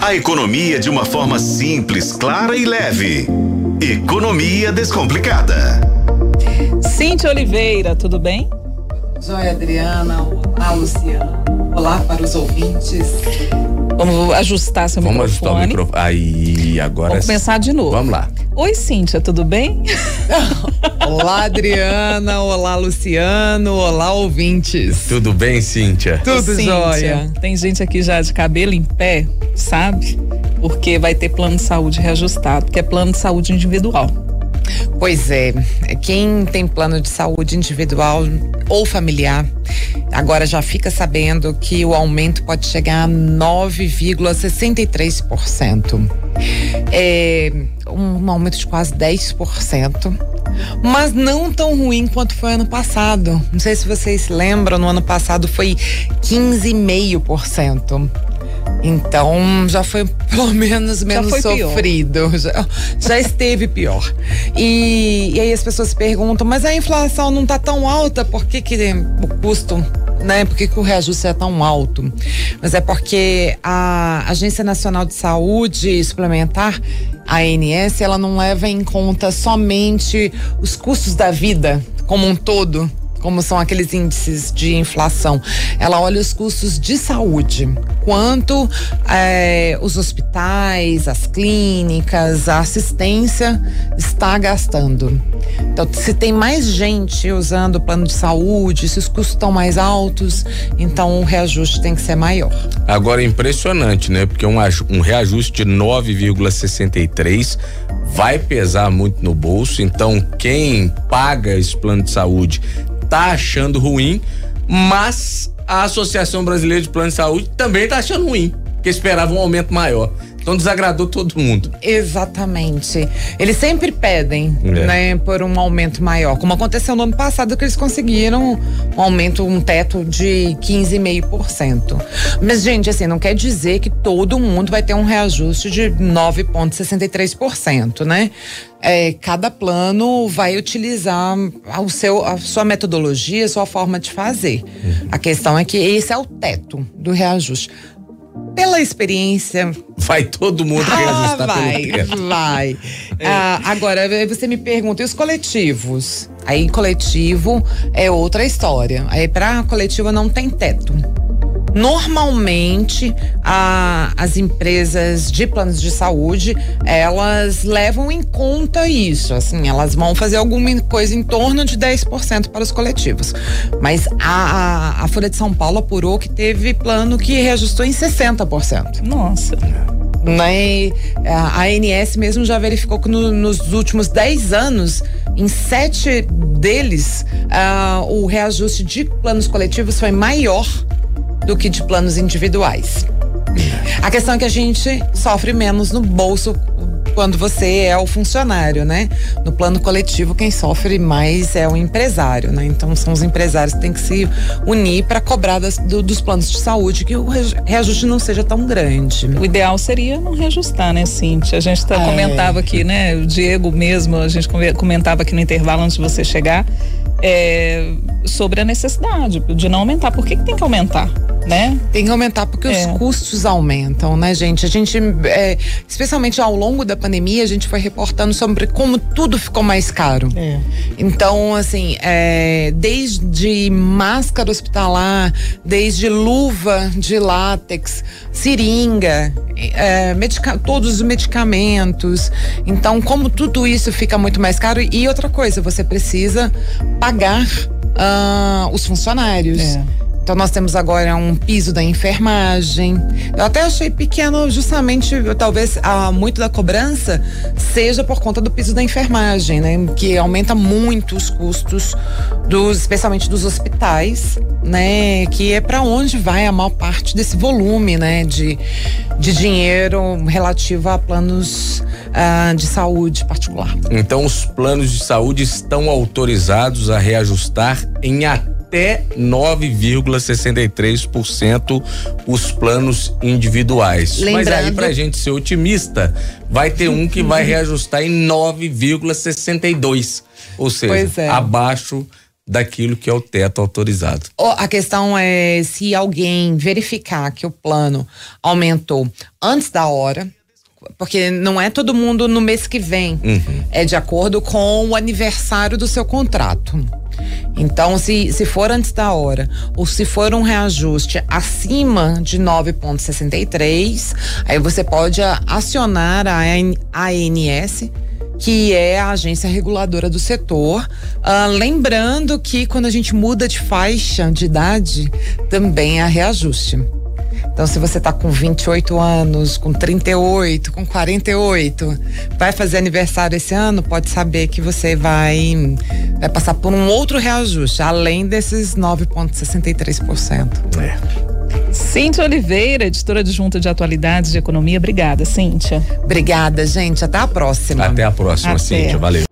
A economia de uma forma simples, clara e leve. Economia Descomplicada. Cíntia Oliveira, tudo bem? Joia Adriana, olá Luciano, olá para os ouvintes. Vamos ajustar seu Vamos microfone. ajustar o microfone. Aí, agora. Vamos começar de novo. Vamos lá. Oi, Cíntia, tudo bem? Olá Adriana, olá Luciano, olá ouvintes. Tudo bem, Cíntia? Tudo Cíntia, jóia. Tem gente aqui já de cabelo em pé, sabe? Porque vai ter plano de saúde reajustado, porque é plano de saúde individual. Pois é, quem tem plano de saúde individual ou familiar, agora já fica sabendo que o aumento pode chegar a 9,63%. É um aumento de quase 10%. Mas não tão ruim quanto foi ano passado. Não sei se vocês lembram, no ano passado foi 15,5%. Então já foi pelo menos menos sofrido. Já, já esteve pior. E, e aí as pessoas se perguntam, mas a inflação não está tão alta, por que, que o custo né? Por que, que o reajuste é tão alto? Mas é porque a Agência Nacional de Saúde Suplementar, a ANS, ela não leva em conta somente os custos da vida como um todo, como são aqueles índices de inflação. Ela olha os custos de saúde, quanto eh, os hospitais, as clínicas, a assistência está gastando. Então, se tem mais gente usando o plano de saúde, se os custos estão mais altos, então o reajuste tem que ser maior. Agora é impressionante, né? Porque um, um reajuste de 9,63 vai pesar muito no bolso. Então, quem paga esse plano de saúde tá achando ruim, mas a Associação Brasileira de Plano de Saúde também tá achando ruim, porque esperava um aumento maior. Então desagradou todo mundo. Exatamente. Eles sempre pedem, É. né, por um aumento maior. Como aconteceu no ano passado, que eles conseguiram um aumento, um teto de 15,5%. Mas, gente, assim, não quer dizer que todo mundo vai ter um reajuste de 9,63%, né? É, cada plano vai utilizar o seu, a sua metodologia, a sua forma de fazer. A questão é que esse é o teto do reajuste. Pela experiência Vai todo mundo ah, reajustar vai, vai. Ah, agora, aí você me pergunta, e os coletivos? Aí, coletivo é outra história. Aí, para coletivo não tem teto. Normalmente, a- as empresas de planos de saúde, elas levam em conta isso. Assim, elas vão fazer alguma coisa em torno de 10% para os coletivos. Mas a, a, a Folha de São Paulo apurou que teve plano que reajustou em 60%. Nossa. Né? A ANS mesmo já verificou que no- nos últimos 10 anos, em sete deles, ah, o reajuste de planos coletivos foi maior do que de planos individuais. A questão é que a gente sofre menos no bolso quando você é o funcionário, né? No plano coletivo, quem sofre mais é o empresário, né? Então são os empresários que têm que se unir para cobrar das- do- dos planos de saúde que o re- reajuste não seja tão grande. O ideal seria não reajustar, né, Cíntia? A gente tá, É. comentava aqui, né? O Diego mesmo, a gente comentava aqui no intervalo antes de você chegar, é, sobre a necessidade de não aumentar. Por que, que tem que aumentar, né? Tem que aumentar porque É. os custos aumentam, né, gente? A gente, é, especialmente ao longo da pandemia, a gente foi reportando sobre como tudo ficou mais caro. Então, assim, é, desde máscara hospitalar, desde luva de látex, seringa, é, todos os medicamentos. Então, como tudo isso fica muito mais caro, e outra coisa, você precisa pagar ah, os funcionários. É. Então nós temos agora um piso da enfermagem. Eu até achei pequeno, justamente, talvez ah, muito da cobrança seja por conta do piso da enfermagem, né? Que aumenta muito os custos dos, especialmente dos hospitais, né? Que é para onde vai a maior parte desse volume, né? De, de dinheiro relativo a planos ah, de saúde particular. Então, os planos de saúde estão autorizados a reajustar em até 9,63% os planos individuais. Mas aí, Lembrando- pra gente ser otimista, vai ter um que vai reajustar em 9,62%. Ou seja, é. abaixo daquilo que é o teto autorizado. A questão é se alguém verificar que o plano aumentou antes da hora, porque não é todo mundo no mês que vem, uhum. é de acordo com o aniversário do seu contrato. Então, se, se for antes da hora, ou se for um reajuste acima de 9,63, aí você pode acionar a ANS que é a agência reguladora do setor. Uh, lembrando que quando a gente muda de faixa de idade, também há reajuste. Então, se você está com 28 anos, com 38, com 48, vai fazer aniversário esse ano, pode saber que você vai, vai passar por um outro reajuste, além desses 9,63%. É. Cíntia Oliveira, editora de Junta de Atualidades de Economia. Obrigada, Cíntia. Obrigada, gente. Até a próxima. Até a próxima, Até. Cíntia. Valeu.